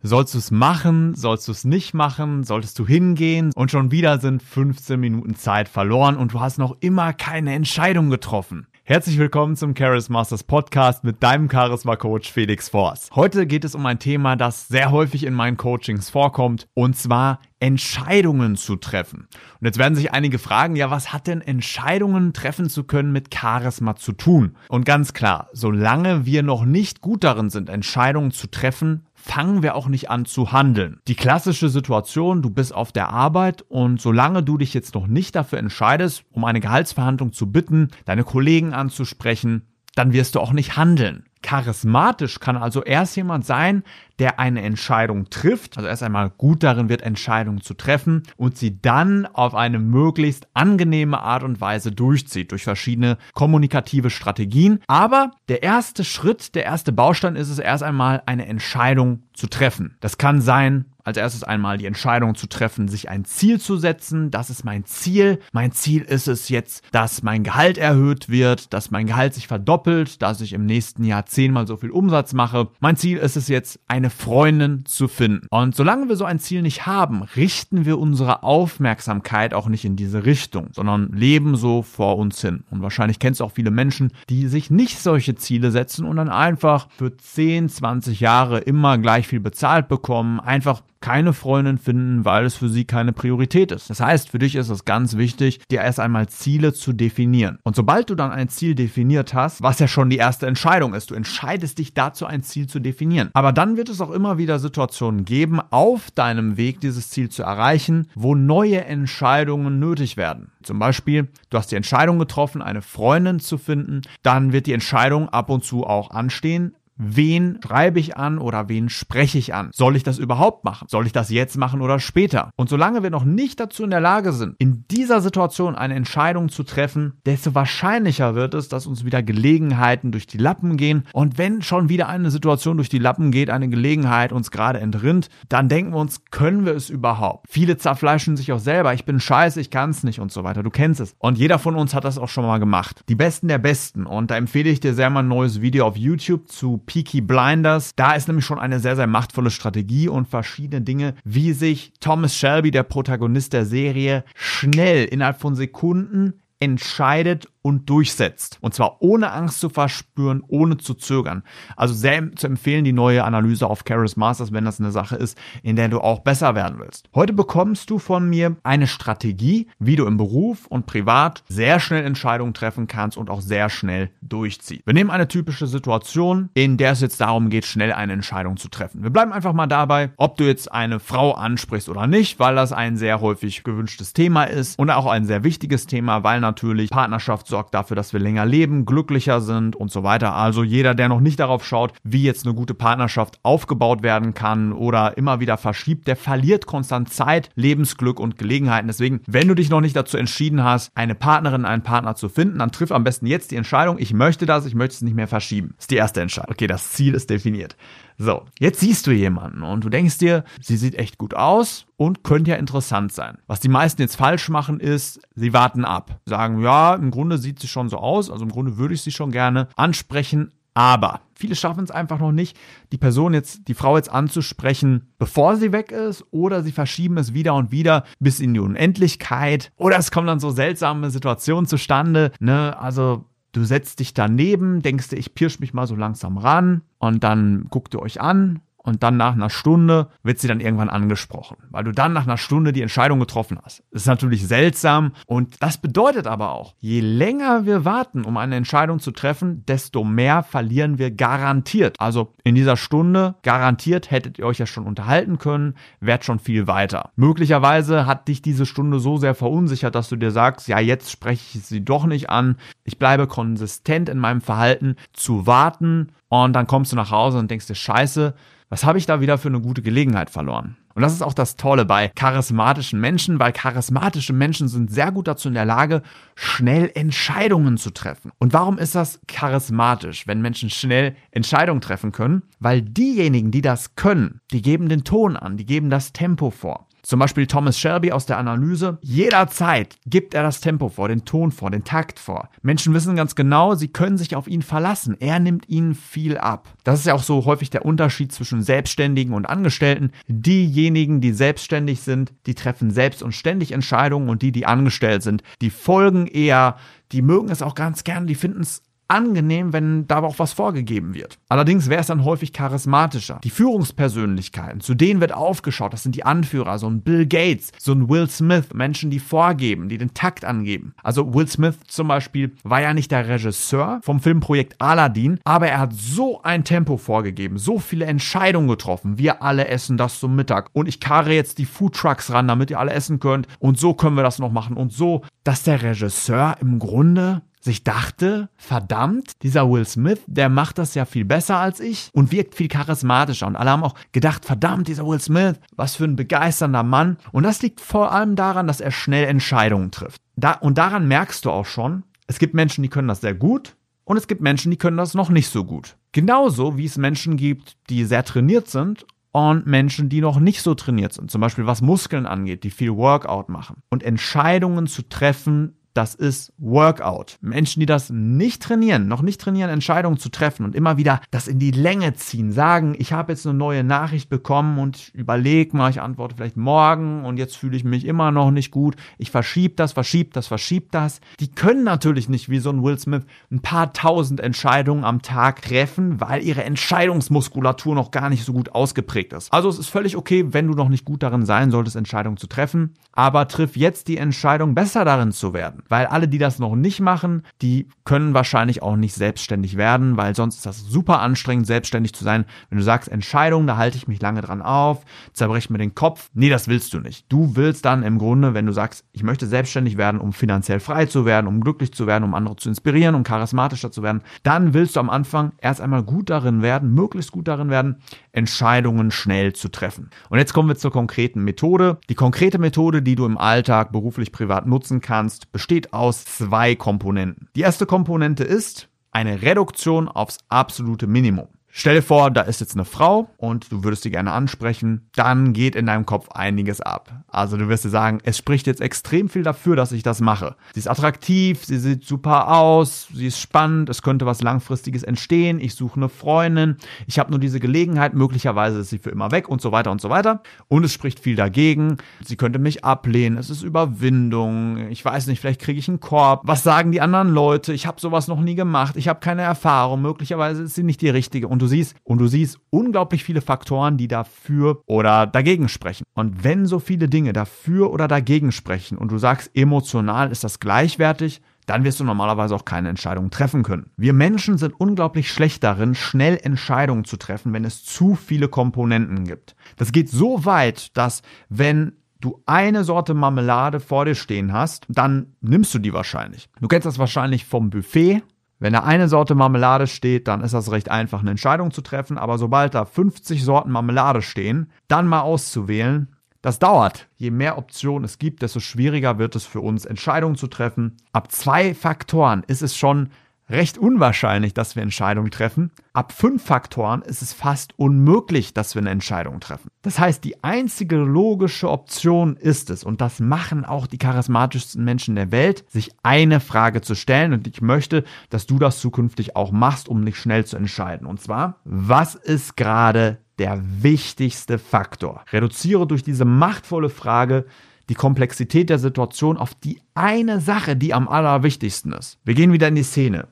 Sollst du es machen? Sollst du es nicht machen? Solltest du hingehen? Und schon wieder sind 15 Minuten Zeit verloren und du hast noch immer keine Entscheidung getroffen. Herzlich willkommen zum Charis Masters Podcast mit deinem Charisma Coach Felix Force. Heute geht es um ein Thema, das sehr häufig in meinen Coachings vorkommt und zwar Entscheidungen zu treffen. Und jetzt werden sich einige fragen, ja, was hat denn Entscheidungen treffen zu können mit Charisma zu tun? Und ganz klar, solange wir noch nicht gut darin sind, Entscheidungen zu treffen, fangen wir auch nicht an zu handeln. Die klassische Situation, du bist auf der Arbeit und solange du dich jetzt noch nicht dafür entscheidest, um eine Gehaltsverhandlung zu bitten, deine Kollegen anzusprechen, dann wirst du auch nicht handeln. Charismatisch kann also erst jemand sein, der eine Entscheidung trifft, also erst einmal gut darin wird, Entscheidungen zu treffen und sie dann auf eine möglichst angenehme Art und Weise durchzieht, durch verschiedene kommunikative Strategien. Aber der erste Schritt, der erste Baustein ist es erst einmal, eine Entscheidung zu treffen. Das kann sein, als erstes einmal die Entscheidung zu treffen, sich ein Ziel zu setzen. Das ist mein Ziel. Mein Ziel ist es jetzt, dass mein Gehalt erhöht wird, dass mein Gehalt sich verdoppelt, dass ich im nächsten Jahr zehnmal so viel Umsatz mache. Mein Ziel ist es jetzt, eine Freundin zu finden. Und solange wir so ein Ziel nicht haben, richten wir unsere Aufmerksamkeit auch nicht in diese Richtung, sondern leben so vor uns hin. Und wahrscheinlich kennst du auch viele Menschen, die sich nicht solche Ziele setzen und dann einfach für 10, 20 Jahre immer gleich viel bezahlt bekommen, einfach keine Freundin finden, weil es für sie keine Priorität ist. Das heißt, für dich ist es ganz wichtig, dir erst einmal Ziele zu definieren. Und sobald du dann ein Ziel definiert hast, was ja schon die erste Entscheidung ist, du entscheidest dich dazu, ein Ziel zu definieren. Aber dann wird es auch immer wieder Situationen geben, auf deinem Weg, dieses Ziel zu erreichen, wo neue Entscheidungen nötig werden. Zum Beispiel, du hast die Entscheidung getroffen, eine Freundin zu finden, dann wird die Entscheidung ab und zu auch anstehen, wen schreibe ich an oder wen spreche ich an? Soll ich das überhaupt machen? Soll ich das jetzt machen oder später? Und solange wir noch nicht dazu in der Lage sind, in dieser Situation eine Entscheidung zu treffen, desto wahrscheinlicher wird es, dass uns wieder Gelegenheiten durch die Lappen gehen. Und wenn schon wieder eine Situation durch die Lappen geht, eine Gelegenheit uns gerade entrinnt, dann denken wir uns, können wir es überhaupt? Viele zerfleischen sich auch selber. Ich bin scheiße, ich kann es nicht und so weiter. Du kennst es. Und jeder von uns hat das auch schon mal gemacht. Die Besten der Besten. Und da empfehle ich dir sehr mal ein neues Video auf YouTube zu Peaky Blinders. Da ist nämlich schon eine sehr, sehr machtvolle Strategie und verschiedene Dinge, wie sich Thomas Shelby, der Protagonist der Serie, schnell innerhalb von Sekunden entscheidet und durchsetzt. Und zwar ohne Angst zu verspüren, ohne zu zögern. Also sehr zu empfehlen die neue Analyse auf Charis Masters, wenn das eine Sache ist, in der du auch besser werden willst. Heute bekommst du von mir eine Strategie, wie du im Beruf und privat sehr schnell Entscheidungen treffen kannst und auch sehr schnell durchziehst. Wir nehmen eine typische Situation, in der es jetzt darum geht, schnell eine Entscheidung zu treffen. Wir bleiben einfach mal dabei, ob du jetzt eine Frau ansprichst oder nicht, weil das ein sehr häufig gewünschtes Thema ist und auch ein sehr wichtiges Thema, weil natürlich Partnerschaft sorgt dafür, dass wir länger leben, glücklicher sind und so weiter. Also jeder, der noch nicht darauf schaut, wie jetzt eine gute Partnerschaft aufgebaut werden kann oder immer wieder verschiebt, der verliert konstant Zeit, Lebensglück und Gelegenheiten. Deswegen, wenn du dich noch nicht dazu entschieden hast, eine Partnerin, einen Partner zu finden, dann triff am besten jetzt die Entscheidung, ich möchte das, ich möchte es nicht mehr verschieben. Das ist die erste Entscheidung. Okay, das Ziel ist definiert. So, jetzt siehst du jemanden und du denkst dir, sie sieht echt gut aus und könnte ja interessant sein. Was die meisten jetzt falsch machen ist, sie warten ab. Sagen, ja, im Grunde sieht sie schon so aus, also im Grunde würde ich sie schon gerne ansprechen, aber viele schaffen es einfach noch nicht, die Person jetzt, die Frau jetzt anzusprechen, bevor sie weg ist, oder sie verschieben es wieder und wieder bis in die Unendlichkeit, oder es kommen dann so seltsame Situationen zustande, ne, also Du setzt dich daneben, denkst dir, ich pirsch mich mal so langsam ran und dann guckt ihr euch an und dann nach einer Stunde wird sie dann irgendwann angesprochen, weil du dann nach einer Stunde die Entscheidung getroffen hast. Das ist natürlich seltsam und das bedeutet aber auch, je länger wir warten, um eine Entscheidung zu treffen, desto mehr verlieren wir garantiert. Also in dieser Stunde garantiert hättet ihr euch ja schon unterhalten können, wärt schon viel weiter. Möglicherweise hat dich diese Stunde so sehr verunsichert, dass du dir sagst, ja, jetzt spreche ich sie doch nicht an. Ich bleibe konsistent in meinem Verhalten zu warten und dann kommst du nach Hause und denkst dir, scheiße, was habe ich da wieder für eine gute Gelegenheit verloren? Und das ist auch das Tolle bei charismatischen Menschen, weil charismatische Menschen sind sehr gut dazu in der Lage, schnell Entscheidungen zu treffen. Und warum ist das charismatisch, wenn Menschen schnell Entscheidungen treffen können? Weil diejenigen, die das können, die geben den Ton an, die geben das Tempo vor. Zum Beispiel Thomas Shelby aus der Analyse. Jederzeit gibt er das Tempo vor, den Ton vor, den Takt vor. Menschen wissen ganz genau, sie können sich auf ihn verlassen. Er nimmt ihnen viel ab. Das ist ja auch so häufig der Unterschied zwischen Selbstständigen und Angestellten. Diejenigen, die selbstständig sind, die treffen selbst und ständig Entscheidungen und die, die angestellt sind, die folgen eher, die mögen es auch ganz gern, die finden es angenehm, wenn da auch was vorgegeben wird. Allerdings wäre es dann häufig charismatischer. Die Führungspersönlichkeiten, zu denen wird aufgeschaut, das sind die Anführer, so ein Bill Gates, so ein Will Smith, Menschen, die vorgeben, die den Takt angeben. Also Will Smith zum Beispiel war ja nicht der Regisseur vom Filmprojekt Aladdin, aber er hat so ein Tempo vorgegeben, so viele Entscheidungen getroffen. Wir alle essen das zum Mittag und ich karre jetzt die Food Trucks ran, damit ihr alle essen könnt und so können wir das noch machen und so, dass der Regisseur im Grunde sich dachte, verdammt, dieser Will Smith, der macht das ja viel besser als ich und wirkt viel charismatischer. Und alle haben auch gedacht, verdammt, dieser Will Smith, was für ein begeisternder Mann. Und das liegt vor allem daran, dass er schnell Entscheidungen trifft. Da, und daran merkst du auch schon, es gibt Menschen, die können das sehr gut und es gibt Menschen, die können das noch nicht so gut. Genauso wie es Menschen gibt, die sehr trainiert sind und Menschen, die noch nicht so trainiert sind. Zum Beispiel was Muskeln angeht, die viel Workout machen. Und Entscheidungen zu treffen, das ist Workout. Menschen, die das nicht trainieren, noch nicht trainieren, Entscheidungen zu treffen und immer wieder das in die Länge ziehen, sagen, ich habe jetzt eine neue Nachricht bekommen und überlege mal, ich antworte vielleicht morgen und jetzt fühle ich mich immer noch nicht gut. Ich verschiebe das, verschiebe das, verschiebe das. Die können natürlich nicht wie so ein Will Smith ein paar tausend Entscheidungen am Tag treffen, weil ihre Entscheidungsmuskulatur noch gar nicht so gut ausgeprägt ist. Also es ist völlig okay, wenn du noch nicht gut darin sein solltest, Entscheidungen zu treffen, aber triff jetzt die Entscheidung, besser darin zu werden. Weil alle, die das noch nicht machen, die können wahrscheinlich auch nicht selbstständig werden, weil sonst ist das super anstrengend, selbstständig zu sein. Wenn du sagst, Entscheidung, da halte ich mich lange dran auf, zerbrech mir den Kopf. Nee, das willst du nicht. Du willst dann im Grunde, wenn du sagst, ich möchte selbstständig werden, um finanziell frei zu werden, um glücklich zu werden, um andere zu inspirieren, um charismatischer zu werden, dann willst du am Anfang erst einmal gut darin werden, möglichst gut darin werden, Entscheidungen schnell zu treffen. Und jetzt kommen wir zur konkreten Methode. Die konkrete Methode, die du im Alltag beruflich, privat nutzen kannst, aus zwei Komponenten. Die erste Komponente ist eine Reduktion aufs absolute Minimum. Stell dir vor, da ist jetzt eine Frau und du würdest sie gerne ansprechen, dann geht in deinem Kopf einiges ab. Also du wirst dir sagen, es spricht jetzt extrem viel dafür, dass ich das mache. Sie ist attraktiv, sie sieht super aus, sie ist spannend, es könnte was langfristiges entstehen, ich suche eine Freundin, ich habe nur diese Gelegenheit, möglicherweise ist sie für immer weg und so weiter und so weiter. Und es spricht viel dagegen, sie könnte mich ablehnen, es ist Überwindung, ich weiß nicht, vielleicht kriege ich einen Korb, was sagen die anderen Leute, ich habe sowas noch nie gemacht, ich habe keine Erfahrung, möglicherweise ist sie nicht die richtige und du siehst, und du siehst unglaublich viele Faktoren, die dafür oder dagegen sprechen. Und wenn so viele Dinge dafür oder dagegen sprechen und du sagst, emotional ist das gleichwertig, dann wirst du normalerweise auch keine Entscheidung treffen können. Wir Menschen sind unglaublich schlecht darin, schnell Entscheidungen zu treffen, wenn es zu viele Komponenten gibt. Das geht so weit, dass wenn du eine Sorte Marmelade vor dir stehen hast, dann nimmst du die wahrscheinlich. Du kennst das wahrscheinlich vom Buffet. Wenn da eine Sorte Marmelade steht, dann ist das recht einfach, eine Entscheidung zu treffen. Aber sobald da 50 Sorten Marmelade stehen, dann mal auszuwählen, das dauert. Je mehr Optionen es gibt, desto schwieriger wird es für uns, Entscheidungen zu treffen. Ab zwei Faktoren ist es schon recht unwahrscheinlich, dass wir Entscheidungen treffen. Ab fünf Faktoren ist es fast unmöglich, dass wir eine Entscheidung treffen. Das heißt, die einzige logische Option ist es, und das machen auch die charismatischsten Menschen der Welt, sich eine Frage zu stellen. Und ich möchte, dass du das zukünftig auch machst, um nicht schnell zu entscheiden. Und zwar, was ist gerade der wichtigste Faktor? Reduziere durch diese machtvolle Frage die Komplexität der Situation auf die eine Sache, die am allerwichtigsten ist. Wir gehen wieder in die Szene.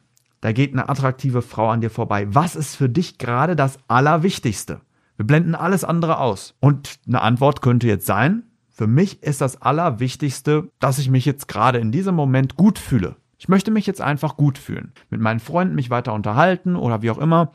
Da geht eine attraktive Frau an dir vorbei. Was ist für dich gerade das Allerwichtigste? Wir blenden alles andere aus. Und eine Antwort könnte jetzt sein, für mich ist das Allerwichtigste, dass ich mich jetzt gerade in diesem Moment gut fühle. Ich möchte mich jetzt einfach gut fühlen. Mit meinen Freunden mich weiter unterhalten oder wie auch immer.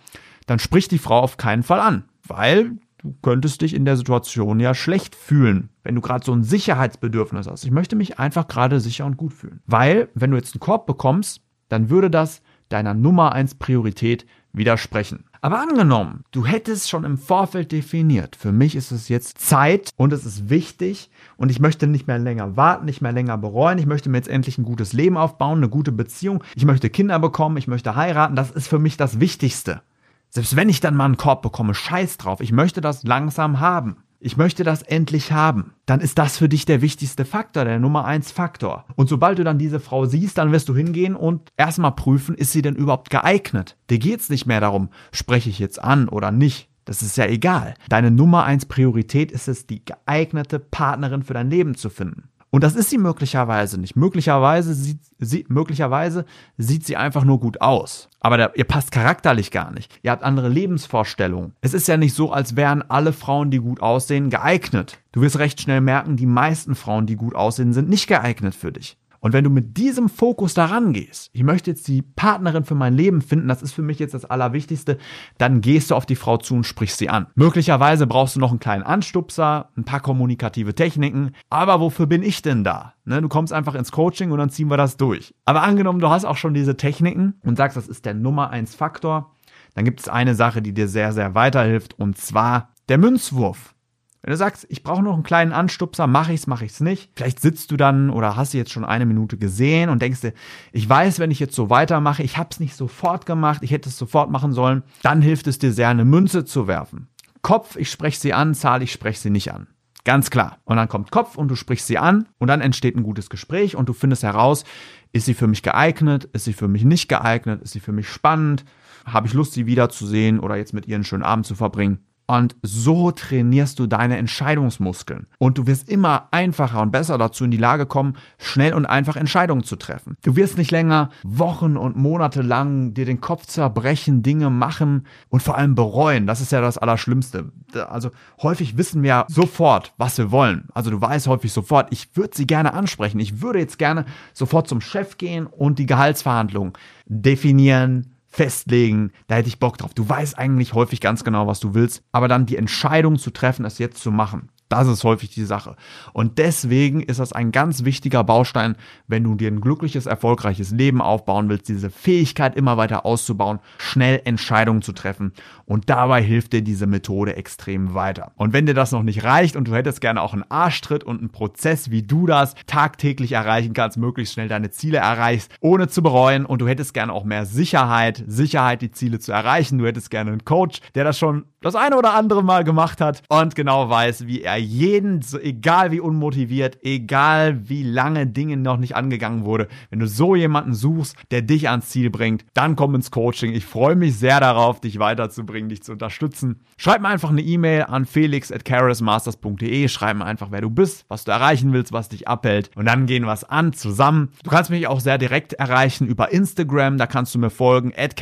Dann spricht die Frau auf keinen Fall an, weil du könntest dich in der Situation ja schlecht fühlen, wenn du gerade so ein Sicherheitsbedürfnis hast. Ich möchte mich einfach gerade sicher und gut fühlen. Weil, wenn du jetzt einen Korb bekommst, dann würde das deiner Nummer eins Priorität widersprechen. Aber angenommen, du hättest schon im Vorfeld definiert, für mich ist es jetzt Zeit und es ist wichtig und ich möchte nicht mehr länger warten, nicht mehr länger bereuen, ich möchte mir jetzt endlich ein gutes Leben aufbauen, eine gute Beziehung, ich möchte Kinder bekommen, ich möchte heiraten, das ist für mich das Wichtigste. Selbst wenn ich dann mal einen Korb bekomme, scheiß drauf, ich möchte das langsam haben ich möchte das endlich haben, dann ist das für dich der wichtigste Faktor, der Nummer eins Faktor. Und sobald du dann diese Frau siehst, dann wirst du hingehen und erstmal prüfen, ist sie denn überhaupt geeignet? Dir geht's nicht mehr darum, spreche ich jetzt an oder nicht. Das ist ja egal. Deine Nummer eins Priorität ist es, die geeignete Partnerin für dein Leben zu finden. Und das ist sie möglicherweise nicht. Möglicherweise sieht sie, möglicherweise sieht sie einfach nur gut aus. Aber der, ihr passt charakterlich gar nicht. Ihr habt andere Lebensvorstellungen. Es ist ja nicht so, als wären alle Frauen, die gut aussehen, geeignet. Du wirst recht schnell merken, die meisten Frauen, die gut aussehen, sind nicht geeignet für dich. Und wenn du mit diesem Fokus daran gehst, ich möchte jetzt die Partnerin für mein Leben finden, das ist für mich jetzt das Allerwichtigste, dann gehst du auf die Frau zu und sprichst sie an. Möglicherweise brauchst du noch einen kleinen Anstupser, ein paar kommunikative Techniken, aber wofür bin ich denn da? Ne, du kommst einfach ins Coaching und dann ziehen wir das durch. Aber angenommen, du hast auch schon diese Techniken und sagst, das ist der Nummer eins Faktor, dann gibt es eine Sache, die dir sehr, sehr weiterhilft und zwar der Münzwurf. Wenn du sagst, ich brauche noch einen kleinen Anstupser, mache ich's, mache ich's nicht. Vielleicht sitzt du dann oder hast du jetzt schon eine Minute gesehen und denkst dir, ich weiß, wenn ich jetzt so weitermache, ich habe es nicht sofort gemacht, ich hätte es sofort machen sollen, dann hilft es dir sehr, eine Münze zu werfen. Kopf, ich spreche sie an, Zahl, ich spreche sie nicht an. Ganz klar. Und dann kommt Kopf und du sprichst sie an und dann entsteht ein gutes Gespräch und du findest heraus, ist sie für mich geeignet, ist sie für mich nicht geeignet, ist sie für mich spannend, habe ich Lust, sie wiederzusehen oder jetzt mit ihr einen schönen Abend zu verbringen. Und so trainierst du deine Entscheidungsmuskeln. Und du wirst immer einfacher und besser dazu in die Lage kommen, schnell und einfach Entscheidungen zu treffen. Du wirst nicht länger Wochen und Monate lang dir den Kopf zerbrechen, Dinge machen und vor allem bereuen. Das ist ja das Allerschlimmste. Also häufig wissen wir sofort, was wir wollen. Also du weißt häufig sofort, ich würde sie gerne ansprechen. Ich würde jetzt gerne sofort zum Chef gehen und die Gehaltsverhandlungen definieren, festlegen, da hätte ich Bock drauf. Du weißt eigentlich häufig ganz genau, was du willst, aber dann die Entscheidung zu treffen, es jetzt zu machen. Das ist häufig die Sache. Und deswegen ist das ein ganz wichtiger Baustein, wenn du dir ein glückliches, erfolgreiches Leben aufbauen willst, diese Fähigkeit immer weiter auszubauen, schnell Entscheidungen zu treffen. Und dabei hilft dir diese Methode extrem weiter. Und wenn dir das noch nicht reicht und du hättest gerne auch einen Arschtritt und einen Prozess, wie du das tagtäglich erreichen kannst, möglichst schnell deine Ziele erreichst, ohne zu bereuen und du hättest gerne auch mehr Sicherheit, Sicherheit, die Ziele zu erreichen. Du hättest gerne einen Coach, der das schon das eine oder andere Mal gemacht hat und genau weiß, wie er jeden, egal wie unmotiviert, egal wie lange Dinge noch nicht angegangen wurde, wenn du so jemanden suchst, der dich ans Ziel bringt, dann komm ins Coaching. Ich freue mich sehr darauf, dich weiterzubringen, dich zu unterstützen. Schreib mir einfach eine E-Mail an felix at Schreib mir einfach, wer du bist, was du erreichen willst, was dich abhält und dann gehen wir es an zusammen. Du kannst mich auch sehr direkt erreichen über Instagram, da kannst du mir folgen, at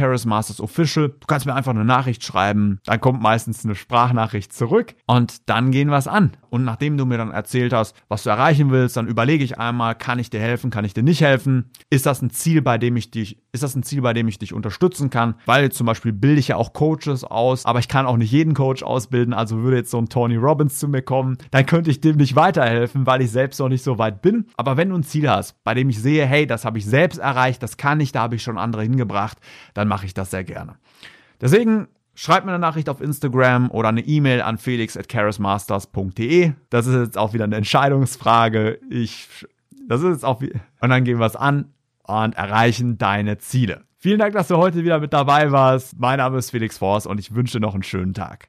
Official. Du kannst mir einfach eine Nachricht schreiben, dann kommt meistens eine Sprachnachricht zurück und dann gehen wir es an. Und nachdem du mir dann erzählt hast, was du erreichen willst, dann überlege ich einmal, kann ich dir helfen, kann ich dir nicht helfen? Ist das ein Ziel, bei dem ich dich, ist das ein Ziel, bei dem ich dich unterstützen kann? Weil zum Beispiel bilde ich ja auch Coaches aus, aber ich kann auch nicht jeden Coach ausbilden. Also würde jetzt so ein Tony Robbins zu mir kommen, dann könnte ich dem nicht weiterhelfen, weil ich selbst noch nicht so weit bin. Aber wenn du ein Ziel hast, bei dem ich sehe, hey, das habe ich selbst erreicht, das kann ich, da habe ich schon andere hingebracht, dann mache ich das sehr gerne. Deswegen Schreib mir eine Nachricht auf Instagram oder eine E-Mail an felix at charismasters.de. Das ist jetzt auch wieder eine Entscheidungsfrage. Ich, das ist jetzt auch, und dann gehen wir es an und erreichen deine Ziele. Vielen Dank, dass du heute wieder mit dabei warst. Mein Name ist Felix Forst und ich wünsche dir noch einen schönen Tag.